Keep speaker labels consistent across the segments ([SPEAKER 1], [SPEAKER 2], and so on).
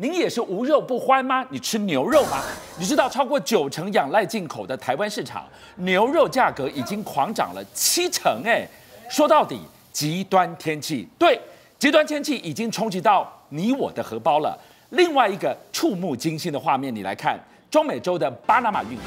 [SPEAKER 1] 您也是无肉不欢吗？你吃牛肉吗？你知道超过九成仰赖进口的台湾市场，牛肉价格已经狂涨了七成。哎，说到底，极端天气，对，极端天气已经冲击到你我的荷包了。另外一个触目惊心的画面，你来看，中美洲的巴拿马运河，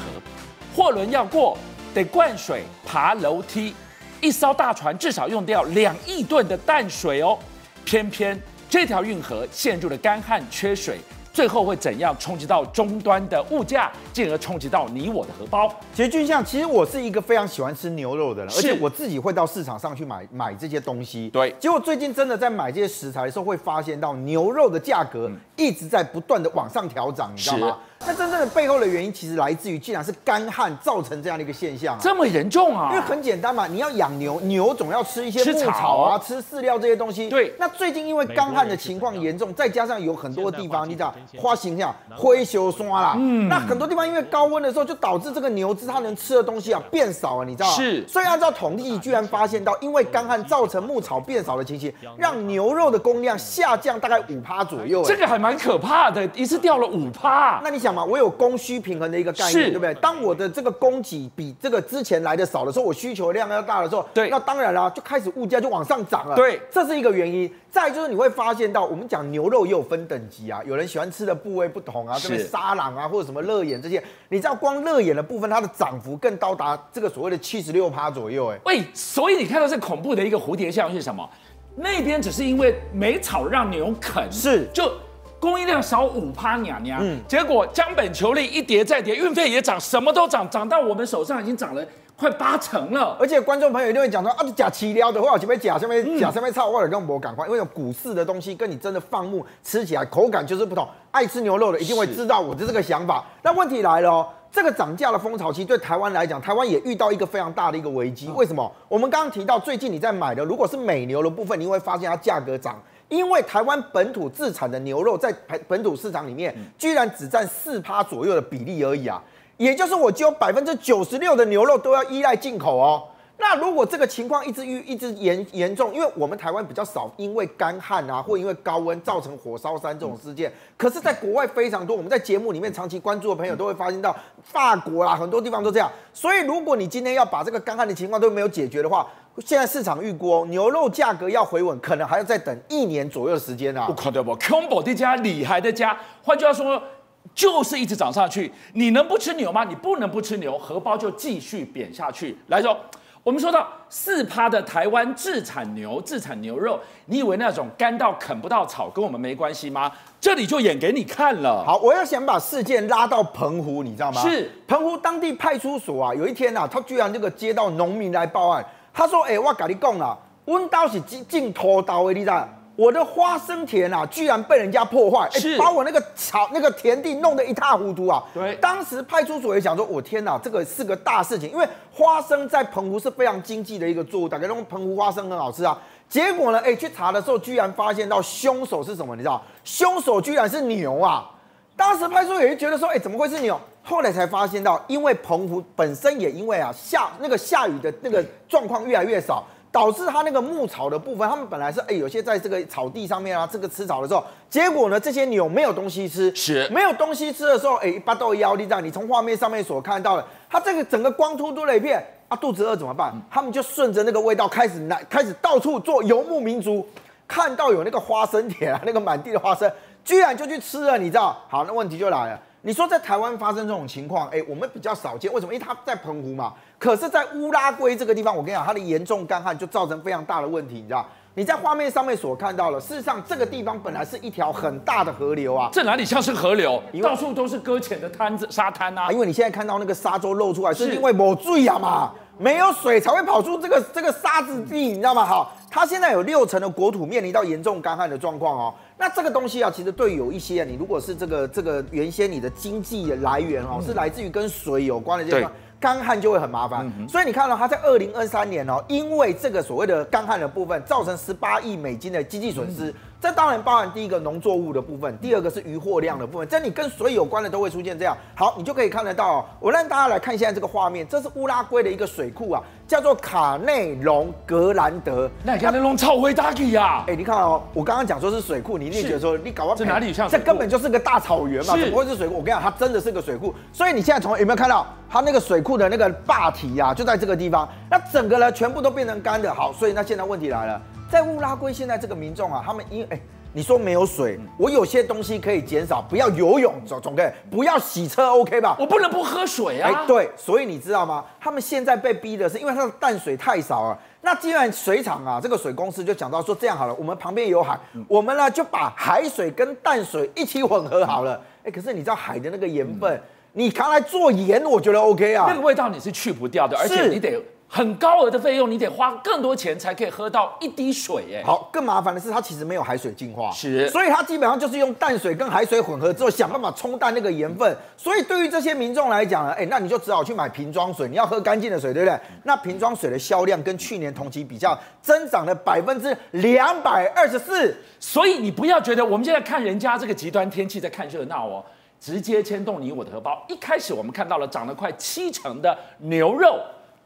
[SPEAKER 1] 货轮要过得灌水、爬楼梯，一艘大船至少用掉两亿吨的淡水哦，偏偏。这条运河陷入了干旱缺水，最后会怎样冲击到终端的物价，进而冲击到你我的荷包？
[SPEAKER 2] 其实俊相，其实我是一个非常喜欢吃牛肉的人，而且我自己会到市场上去买买这些东西。
[SPEAKER 1] 对，
[SPEAKER 2] 结果最近真的在买这些食材的时候，会发现到牛肉的价格一直在不断的往上调涨，你知道吗？那真正的背后的原因，其实来自于，竟然是干旱造成这样的一个现象，啊，
[SPEAKER 1] 这么严重啊？
[SPEAKER 2] 因为很简单嘛，你要养牛，牛总要吃一些牧草啊，吃饲料这些东西。
[SPEAKER 1] 对。
[SPEAKER 2] 那最近因为干旱的情况严重，再加上有很多地方，你知道花形象灰熊刷啦，嗯，那很多地方因为高温的时候，就导致这个牛只它能吃的东西啊变少了，你知道吗？
[SPEAKER 1] 是。
[SPEAKER 2] 所以按照统计，居然发现到，因为干旱造成牧草变少的情形，让牛肉的供量下降大概五趴左右。
[SPEAKER 1] 这个还蛮可怕的，一次掉了五趴。
[SPEAKER 2] 那你想嘛，我有供需。平衡的一个概念，对不对？当我的这个供给比这个之前来的少的时候，我需求量要大的时候，
[SPEAKER 1] 对，
[SPEAKER 2] 那当然了，就开始物价就往上涨了。
[SPEAKER 1] 对，
[SPEAKER 2] 这是一个原因。再就是你会发现到，我们讲牛肉也有分等级啊，有人喜欢吃的部位不同啊，对不对？沙朗啊，或者什么热眼这些，你知道光热眼的部分，它的涨幅更到达这个所谓的七十六趴左右。哎，
[SPEAKER 1] 喂，所以你看到这恐怖的一个蝴蝶效应是什么？那边只是因为没草让牛啃，
[SPEAKER 2] 是
[SPEAKER 1] 就。供应量少五趴，娘娘，嗯，结果将本求利，一跌再跌，运费也涨，什么都涨，涨到我们手上已经涨了快八成了。
[SPEAKER 2] 而且观众朋友一定会讲说啊，假饲料的话，前面假下面假下面炒，或者跟我赶快，因为有股市的东西跟你真的放牧吃起来口感就是不同。爱吃牛肉的一定会知道我的这个想法。那问题来了哦，这个涨价的风潮期对台湾来讲，台湾也遇到一个非常大的一个危机。为什么？我们刚刚提到最近你在买的，如果是美牛的部分，你会发现它价格涨。因为台湾本土自产的牛肉在本土市场里面，居然只占四趴左右的比例而已啊，也就是我只有百分之九十六的牛肉都要依赖进口哦。那如果这个情况一直一直严严重，因为我们台湾比较少，因为干旱啊，或因为高温造成火烧山这种事件，可是在国外非常多。我们在节目里面长期关注的朋友都会发现到，法国啊，很多地方都这样。所以如果你今天要把这个干旱的情况都没有解决的话，现在市场预估牛肉价格要回稳，可能还要再等一年左右的时间啊！
[SPEAKER 1] 不可能不，combo 的家厉害的家，换句话说，就是一直涨上去。你能不吃牛吗？你不能不吃牛，荷包就继续贬下去。来说，我们说到四趴的台湾自产牛、自产牛肉，你以为那种干到啃不到草跟我们没关系吗？这里就演给你看了。
[SPEAKER 2] 好，我要想把事件拉到澎湖，你知道吗？
[SPEAKER 1] 是
[SPEAKER 2] 澎湖当地派出所啊，有一天啊，他居然这个接到农民来报案。他说：“哎、欸，我跟你讲啦，温刀是进进拖刀的，你知道？我的花生田啊，居然被人家破坏，哎、欸，把我那个草那个田地弄得一塌糊涂啊！
[SPEAKER 1] 对，
[SPEAKER 2] 当时派出所也想说，我天哪，这个是个大事情，因为花生在澎湖是非常经济的一个作物，大家认为澎湖花生很好吃啊。结果呢，哎、欸，去查的时候，居然发现到凶手是什么？你知道？凶手居然是牛啊！当时派出所也觉得说，哎、欸，怎么会是牛？”后来才发现到，因为澎湖本身也因为啊下那个下雨的那个状况越来越少，导致它那个牧草的部分，他们本来是哎有些在这个草地上面啊这个吃草的时候，结果呢这些牛没有东西吃，
[SPEAKER 1] 是
[SPEAKER 2] 没有东西吃的时候，哎巴豆腰力站，你从画面上面所看到的，它这个整个光秃秃的一片啊，肚子饿怎么办？他们就顺着那个味道开始来开始到处做游牧民族，看到有那个花生田啊，那个满地的花生，居然就去吃了，你知道？好，那问题就来了。你说在台湾发生这种情况，哎，我们比较少见，为什么？因为它在澎湖嘛。可是，在乌拉圭这个地方，我跟你讲，它的严重干旱就造成非常大的问题，你知道？你在画面上面所看到的，事实上这个地方本来是一条很大的河流啊。
[SPEAKER 1] 这哪里像是河流？到处都是搁浅的滩子、沙滩啊。
[SPEAKER 2] 因为你现在看到那个沙洲露出来，是因为没水啊嘛，没有水才会跑出这个这个沙子地，你知道吗？好，它现在有六成的国土面临到严重干旱的状况哦。那这个东西啊，其实对有一些啊，你如果是这个这个原先你的经济的来源哦，是来自于跟水有关的这个干旱就会很麻烦。所以你看到它在二零二三年哦，因为这个所谓的干旱的部分，造成十八亿美金的经济损失。这当然包含第一个农作物的部分，第二个是渔获量的部分。这你跟水有关的都会出现这样。好，你就可以看得到哦。我让大家来看现在这个画面，这是乌拉圭的一个水库啊，叫做卡内隆格兰德。
[SPEAKER 1] 那你看那龙超会大气呀！
[SPEAKER 2] 哎，你看哦，我刚刚讲说是水库，你一定觉得说你搞不好
[SPEAKER 1] 这哪里像？
[SPEAKER 2] 这根本就是个大草原嘛，怎么会是水库？我跟你讲，它真的是个水库。所以你现在从有没有看到它那个水库的那个坝体呀，就在这个地方。那整个呢，全部都变成干的。好，所以那现在问题来了。在乌拉圭，现在这个民众啊，他们因为哎，你说没有水，我有些东西可以减少，不要游泳，总总可以，不要洗车，OK 吧？
[SPEAKER 1] 我不能不喝水啊。
[SPEAKER 2] 哎，对，所以你知道吗？他们现在被逼的是，因为它的淡水太少了。那既然水厂啊，这个水公司就讲到说，这样好了，我们旁边有海，我们呢就把海水跟淡水一起混合好了。哎，可是你知道海的那个盐分，你拿来做盐，我觉得 OK 啊。
[SPEAKER 1] 那个味道你是去不掉的，而且你得。很高额的费用，你得花更多钱才可以喝到一滴水，哎，
[SPEAKER 2] 好，更麻烦的是它其实没有海水净化，
[SPEAKER 1] 是，
[SPEAKER 2] 所以它基本上就是用淡水跟海水混合之后，想办法冲淡那个盐分。所以对于这些民众来讲呢，哎，那你就只好去买瓶装水，你要喝干净的水，对不对？那瓶装水的销量跟去年同期比较，增长了百分之两百二十四。
[SPEAKER 1] 所以你不要觉得我们现在看人家这个极端天气在看热闹哦，直接牵动你我的荷包。一开始我们看到了涨了快七成的牛肉。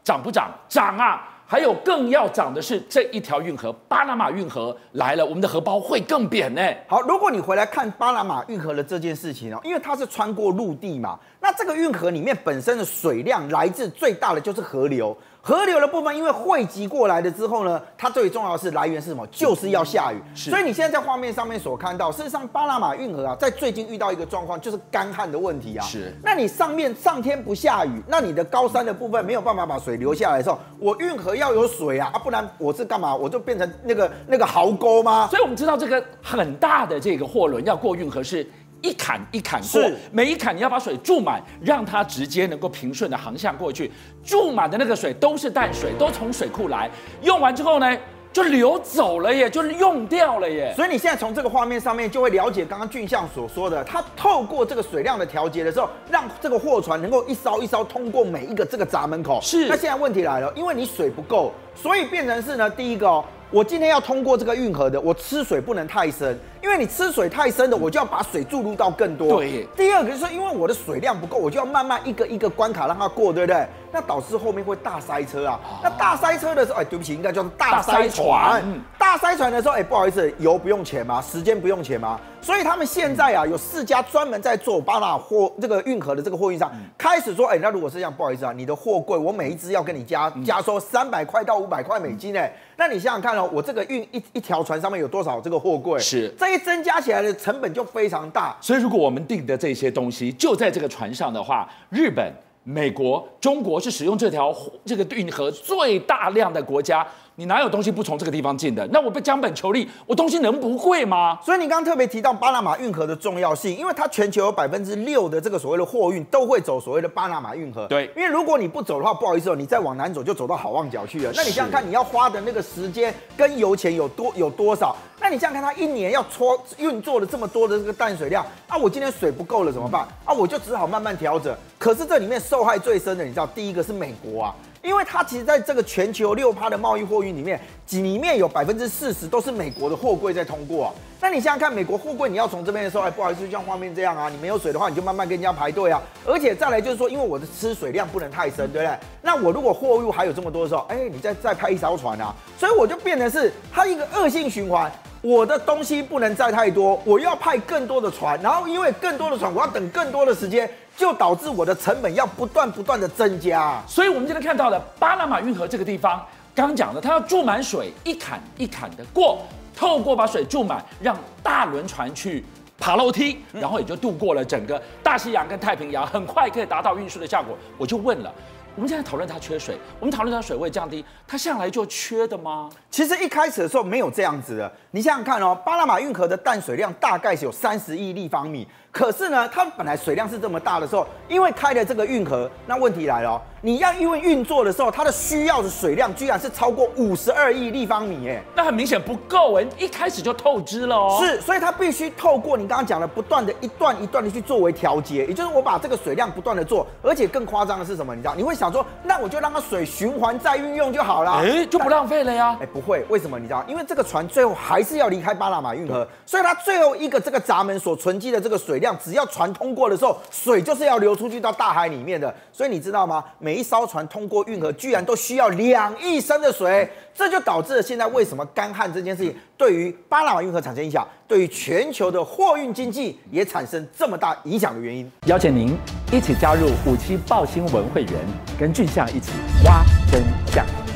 [SPEAKER 1] 涨不涨？涨啊！还有更要涨的是这一条运河——巴拿马运河来了，我们的荷包会更扁呢。
[SPEAKER 2] 好，如果你回来看巴拿马运河的这件事情哦，因为它是穿过陆地嘛，那这个运河里面本身的水量来自最大的就是河流。河流的部分，因为汇集过来了之后呢，它最重要的是来源是什么？就是要下雨。所以你现在在画面上面所看到，事实上巴拿马运河啊，在最近遇到一个状况，就是干旱的问题啊。
[SPEAKER 1] 是。
[SPEAKER 2] 那你上面上天不下雨，那你的高山的部分没有办法把水流下来的时候，我运河要有水啊，啊，不然我是干嘛？我就变成那个那个壕沟吗？
[SPEAKER 1] 所以我们知道这个很大的这个货轮要过运河是。一坎一坎过，每一坎你要把水注满，让它直接能够平顺的航向过去。注满的那个水都是淡水，都从水库来，用完之后呢，就流走了耶，就是用掉了耶。
[SPEAKER 2] 所以你现在从这个画面上面就会了解刚刚俊相所说的，他透过这个水量的调节的时候，让这个货船能够一艘一艘通过每一个这个闸门口。
[SPEAKER 1] 是。
[SPEAKER 2] 那现在问题来了，因为你水不够，所以变成是呢，第一个哦。我今天要通过这个运河的，我吃水不能太深，因为你吃水太深的，我就要把水注入到更多。
[SPEAKER 1] 对。
[SPEAKER 2] 第二个就是因为我的水量不够，我就要慢慢一个一个关卡让它过，对不对？那导致后面会大塞车啊。那大塞车的时候，哎，对不起，应该叫做大塞船。大塞船的时候，哎，不好意思，油不用钱吗？时间不用钱吗？所以他们现在啊，有四家专门在做巴拿马货这个运河的这个货运商，开始说，哎，那如果是这样，不好意思啊，你的货柜我每一只要跟你加加收三百块到五百块美金，哎。那你想想看哦，我这个运一一条船上面有多少这个货柜？
[SPEAKER 1] 是
[SPEAKER 2] 这一增加起来的成本就非常大。
[SPEAKER 1] 所以如果我们订的这些东西就在这个船上的话，日本、美国、中国是使用这条这个运河最大量的国家。你哪有东西不从这个地方进的？那我被将本求利，我东西能不贵吗？
[SPEAKER 2] 所以你刚刚特别提到巴拿马运河的重要性，因为它全球有百分之六的这个所谓的货运都会走所谓的巴拿马运河。
[SPEAKER 1] 对，
[SPEAKER 2] 因为如果你不走的话，不好意思哦，你再往南走就走到好望角去了。那你想想看，你要花的那个时间跟油钱有多有多少？那你想想看，它一年要搓运作了这么多的这个淡水量啊，我今天水不够了怎么办？啊，我就只好慢慢调整。可是这里面受害最深的，你知道，第一个是美国啊。因为它其实在这个全球六趴的贸易货运里面，里面有百分之四十都是美国的货柜在通过啊。那你想想看，美国货柜你要从这边的时候，哎，不好意思，就像画面这样啊，你没有水的话，你就慢慢跟人家排队啊。而且再来就是说，因为我的吃水量不能太深，对不对？那我如果货物还有这么多的时候，哎，你再再派一艘船啊，所以我就变成是它一个恶性循环。我的东西不能载太多，我要派更多的船，然后因为更多的船，我要等更多的时间。就导致我的成本要不断不断的增加，
[SPEAKER 1] 所以我们今天看到的巴拿马运河这个地方，刚讲的，它要注满水，一坎一坎的过，透过把水注满，让大轮船去爬楼梯，然后也就度过了整个大西洋跟太平洋，很快可以达到运输的效果。我就问了。我们现在讨论它缺水，我们讨论它水位降低，它向来就缺的吗？
[SPEAKER 2] 其实一开始的时候没有这样子的。你想想看哦，巴拿马运河的淡水量大概是有三十亿立方米，可是呢，它本来水量是这么大的时候，因为开了这个运河，那问题来了哦，你要因为运作的时候，它的需要的水量居然是超过五十二亿立方米，哎，
[SPEAKER 1] 那很明显不够哎，一开始就透支了哦。
[SPEAKER 2] 是，所以它必须透过你刚刚讲的不断的一段一段的去作为调节，也就是我把这个水量不断的做，而且更夸张的是什么？你知道？你会想。想说，那我就让它水循环再运用就好了，
[SPEAKER 1] 哎，就不浪费了呀。
[SPEAKER 2] 哎，不会，为什么？你知道？因为这个船最后还是要离开巴拿马运河，所以它最后一个这个闸门所存积的这个水量，只要船通过的时候，水就是要流出去到大海里面的。所以你知道吗？每一艘船通过运河，居然都需要两亿升的水，这就导致了现在为什么干旱这件事情对于巴拿马运河产生影响，对于全球的货运经济也产生这么大影响的原因。
[SPEAKER 1] 邀请您一起加入五七爆新闻会员，跟俊相一起挖真相。